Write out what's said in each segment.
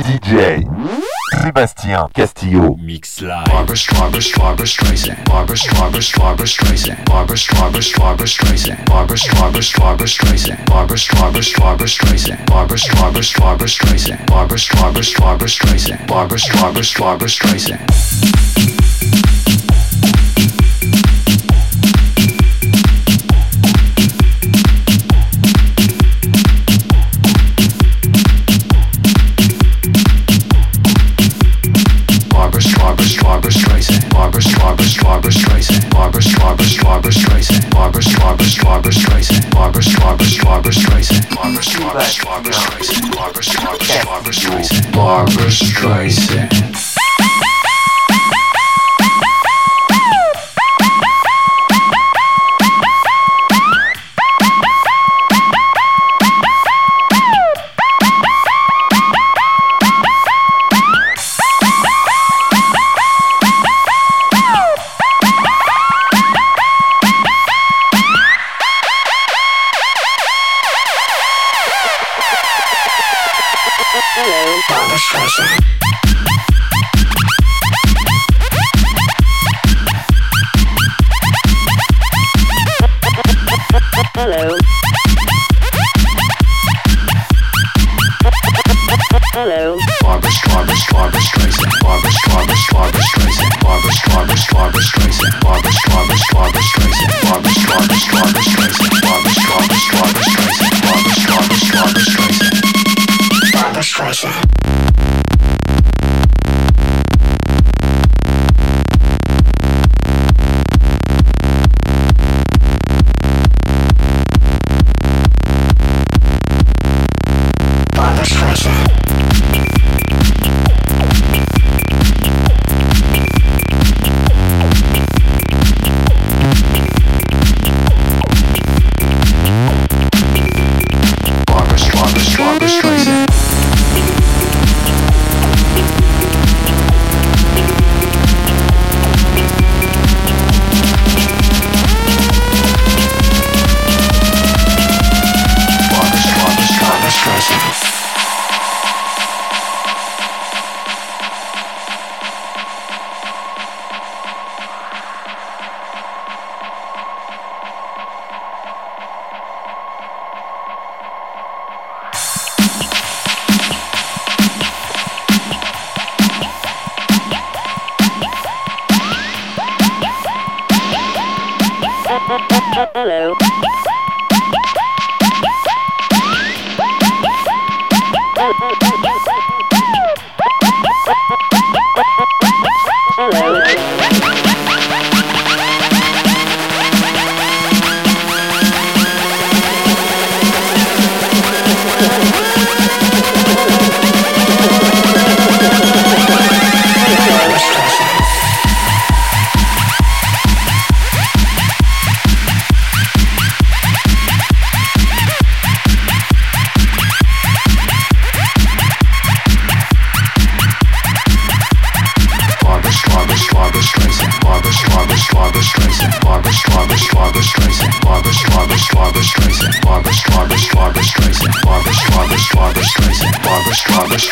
DJ Sébastien Castillo. Mix live. Barbara, Barbara, Barbra Streisand. Barbara, Barbara, Barbra Streisand. Barbara, Barbara, Barbra Streisand. Barbara, Barbara, Barbra Streisand. Barbara, Barbara, Barbra Streisand. Barbara, Barbara, Barbra Streisand. Barbara, Barbara, Barbra Streisand. Barbara, Barbara, Barbra Streisand. Barbra Streisand.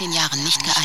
zehn Jahren nicht gearbeitet.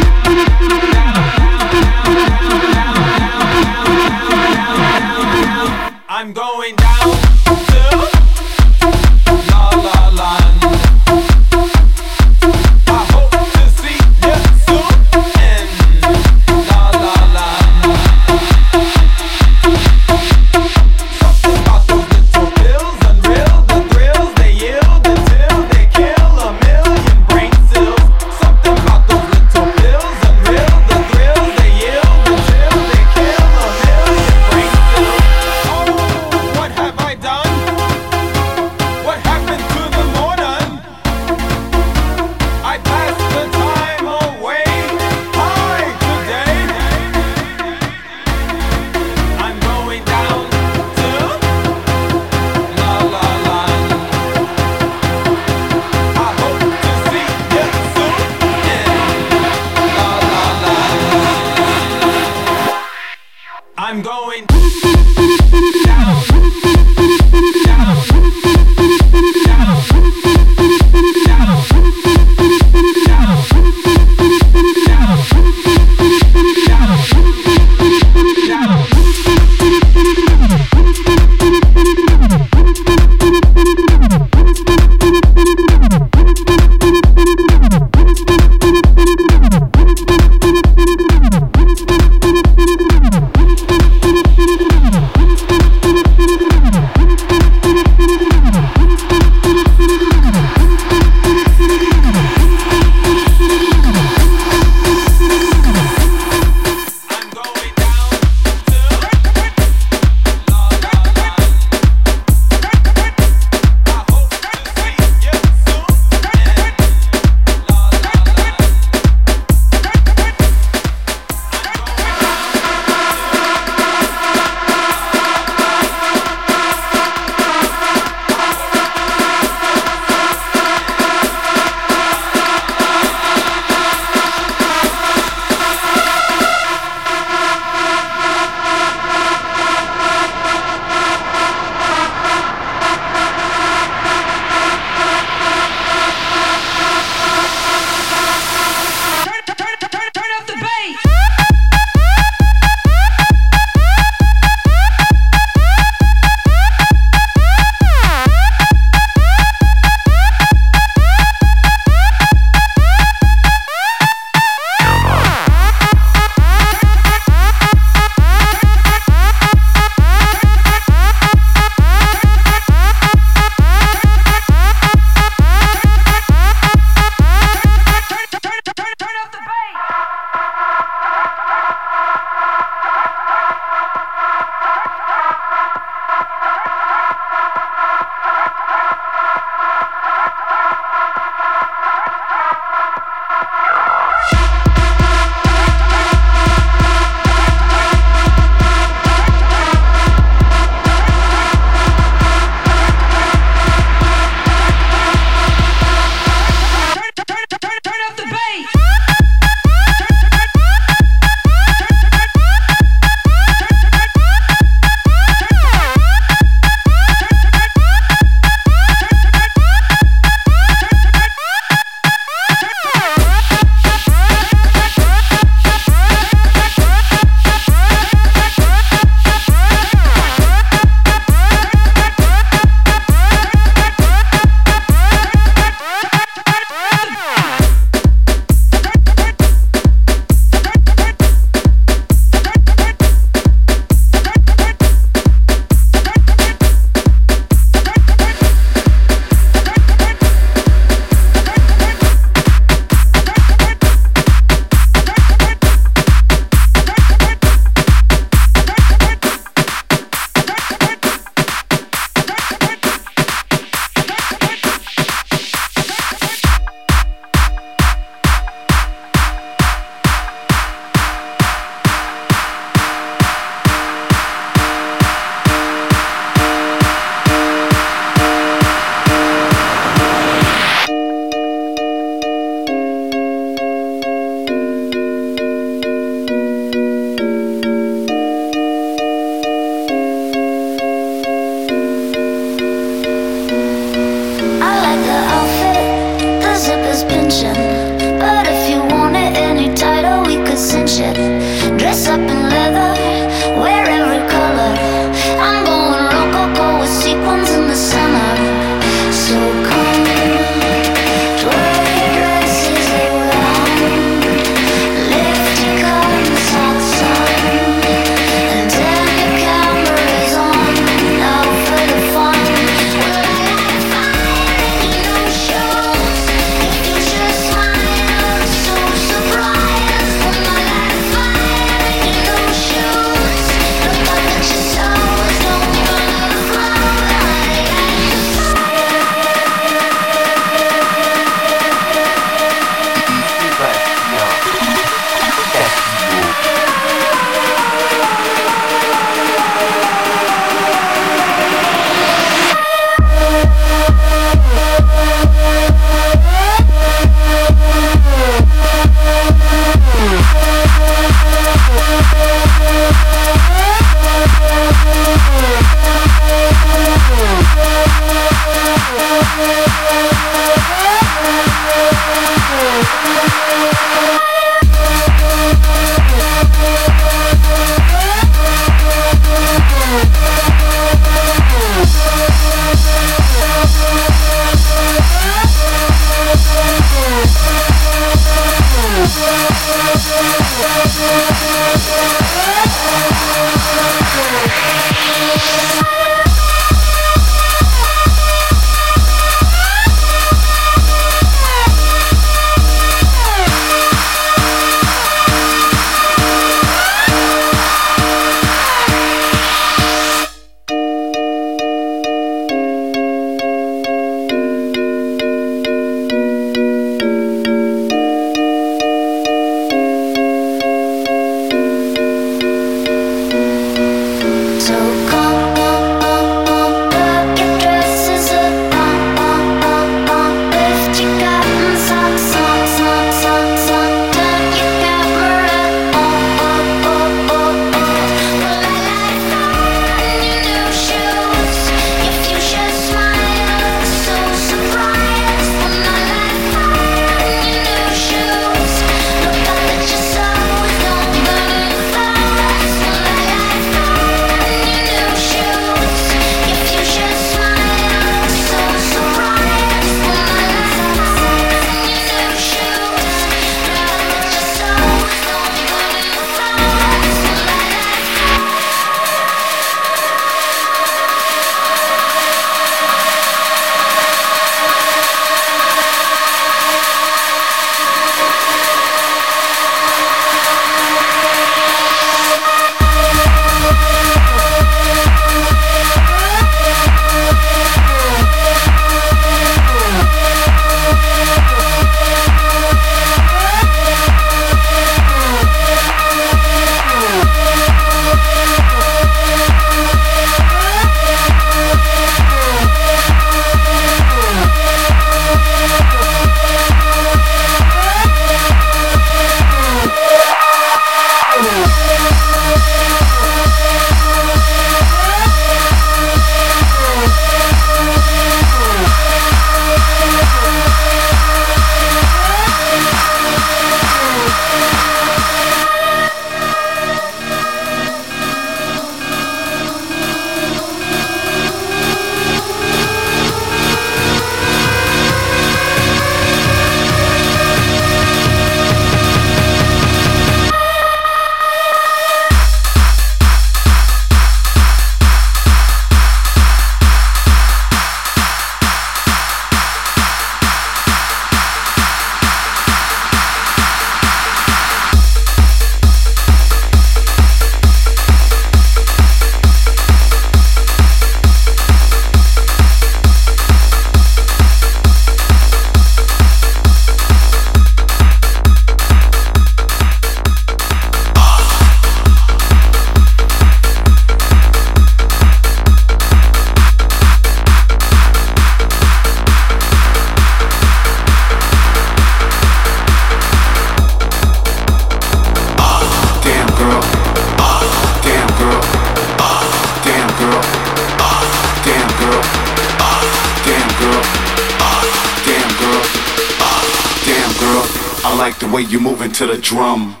To the drum.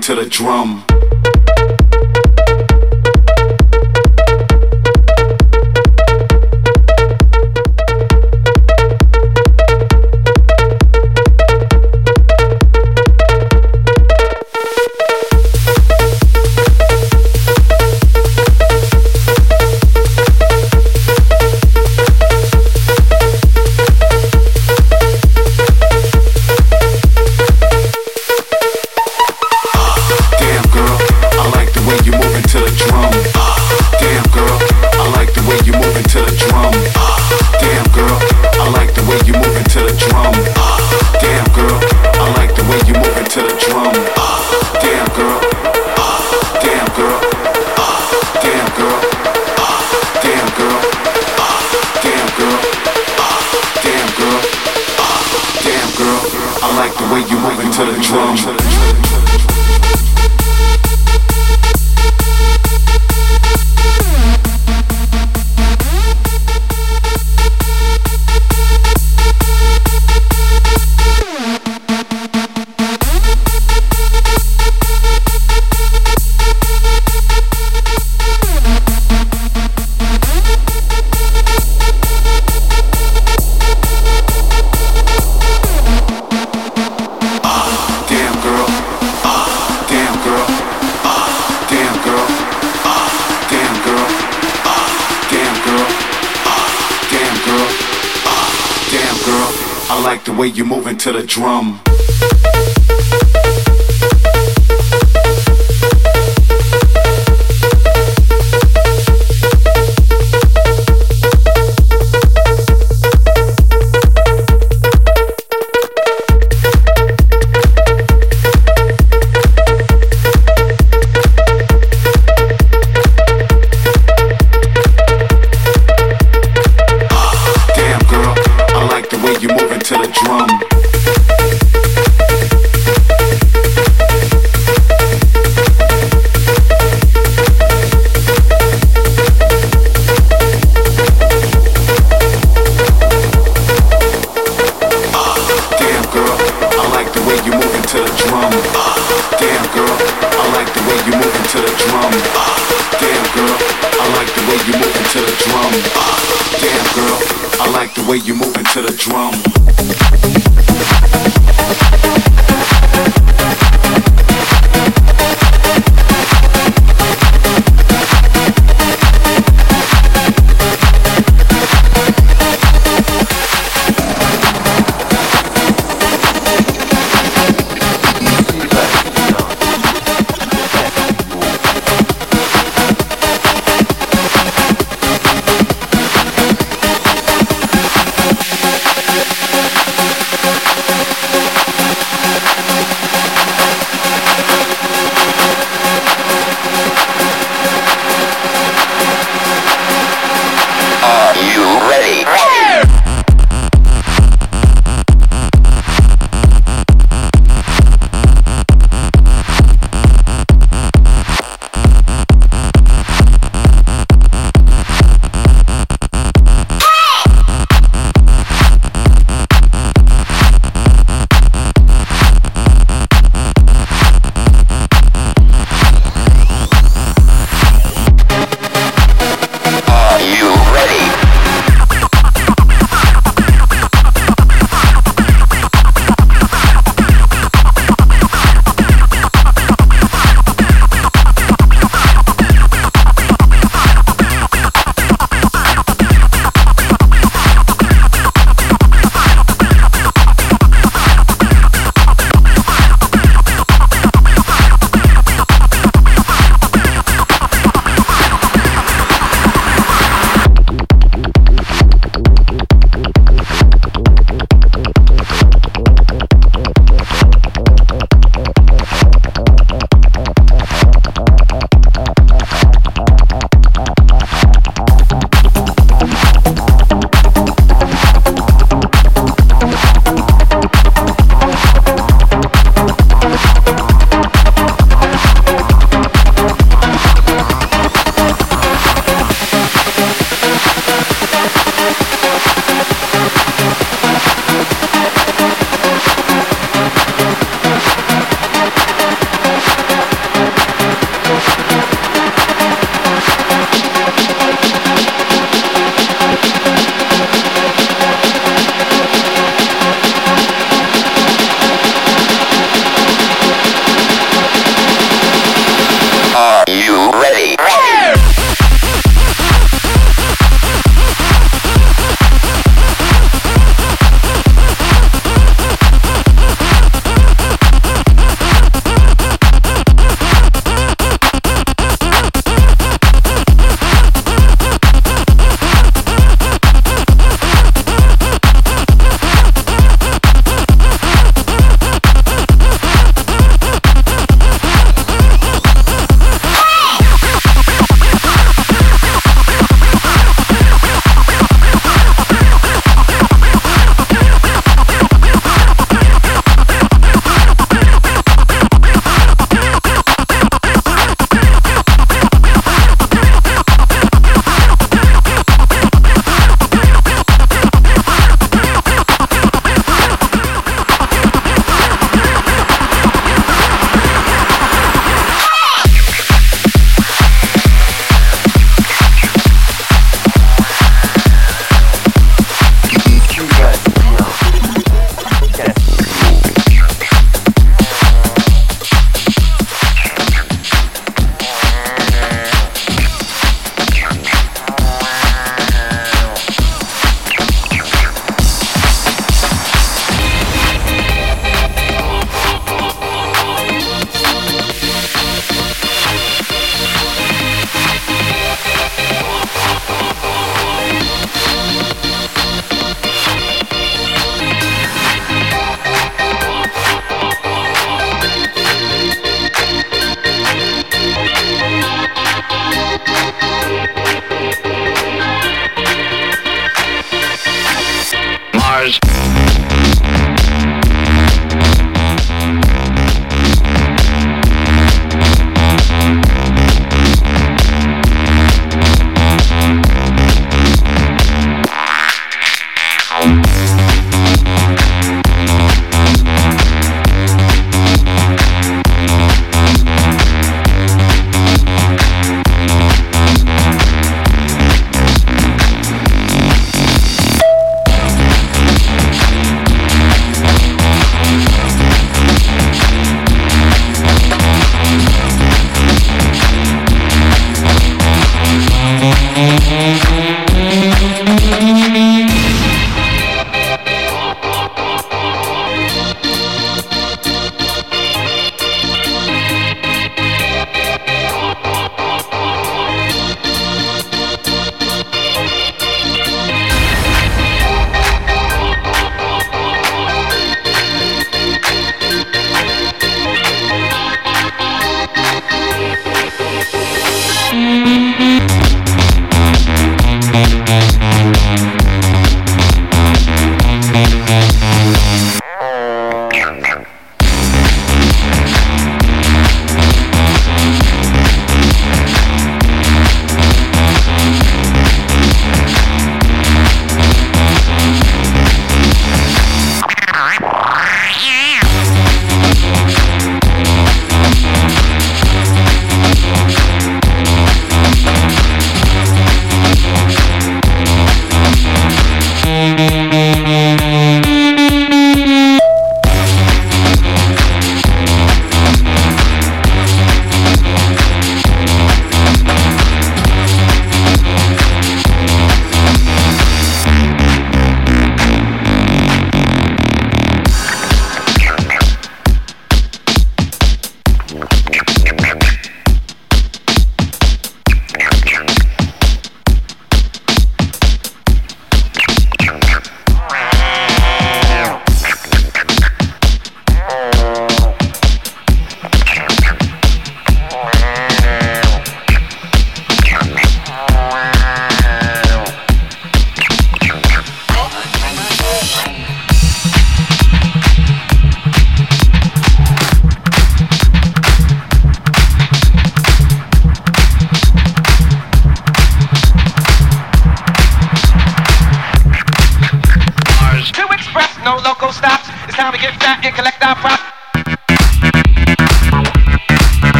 To the drum. To the drum.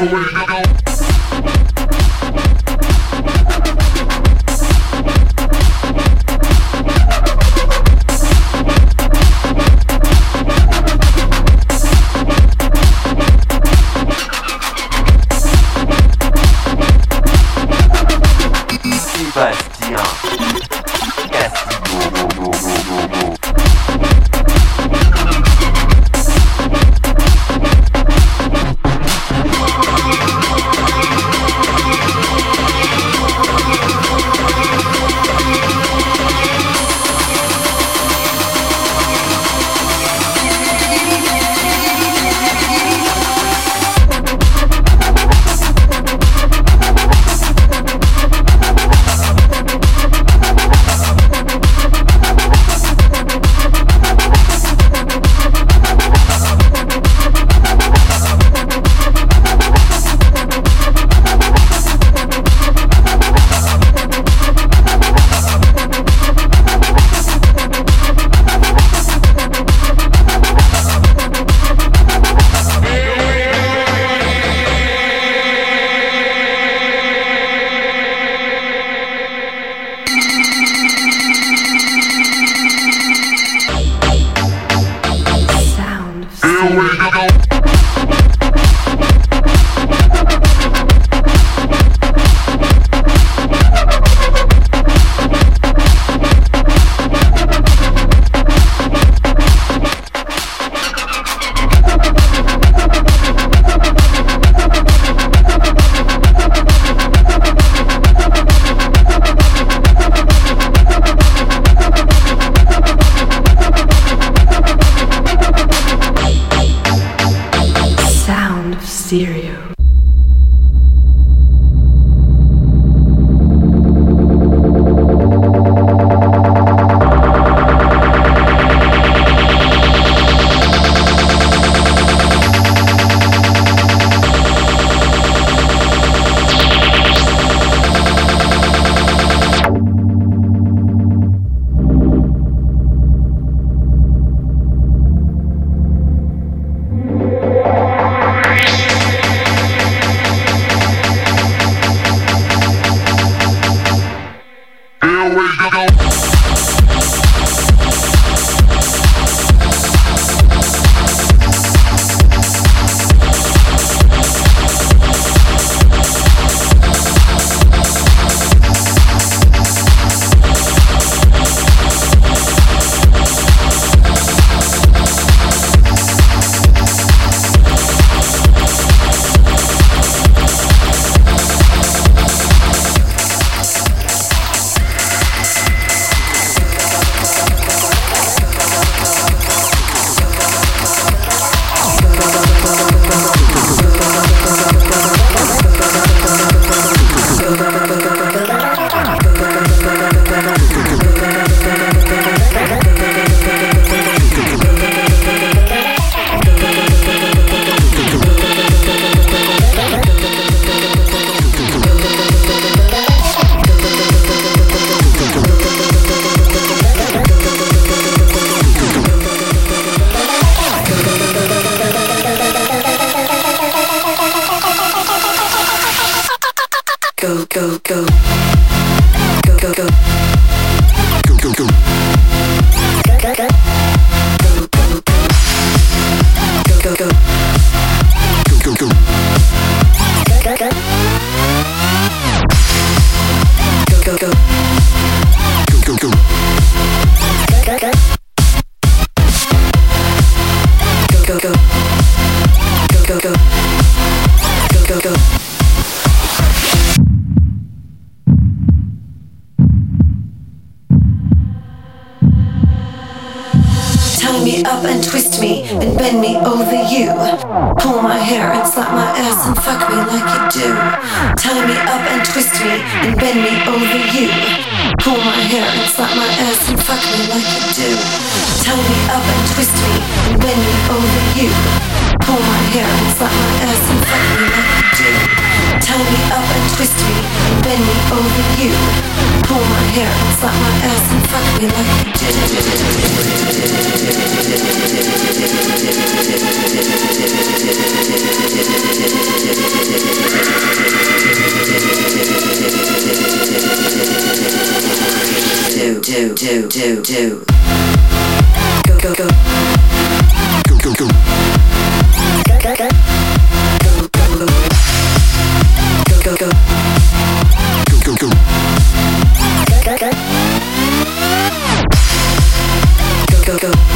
the way to go. do, do, do, do. Go, go, go. Go, go, go. Go, go, go. Go, go, go. Go, go, go. Go, go, go. Go, go, go. Go, go, go.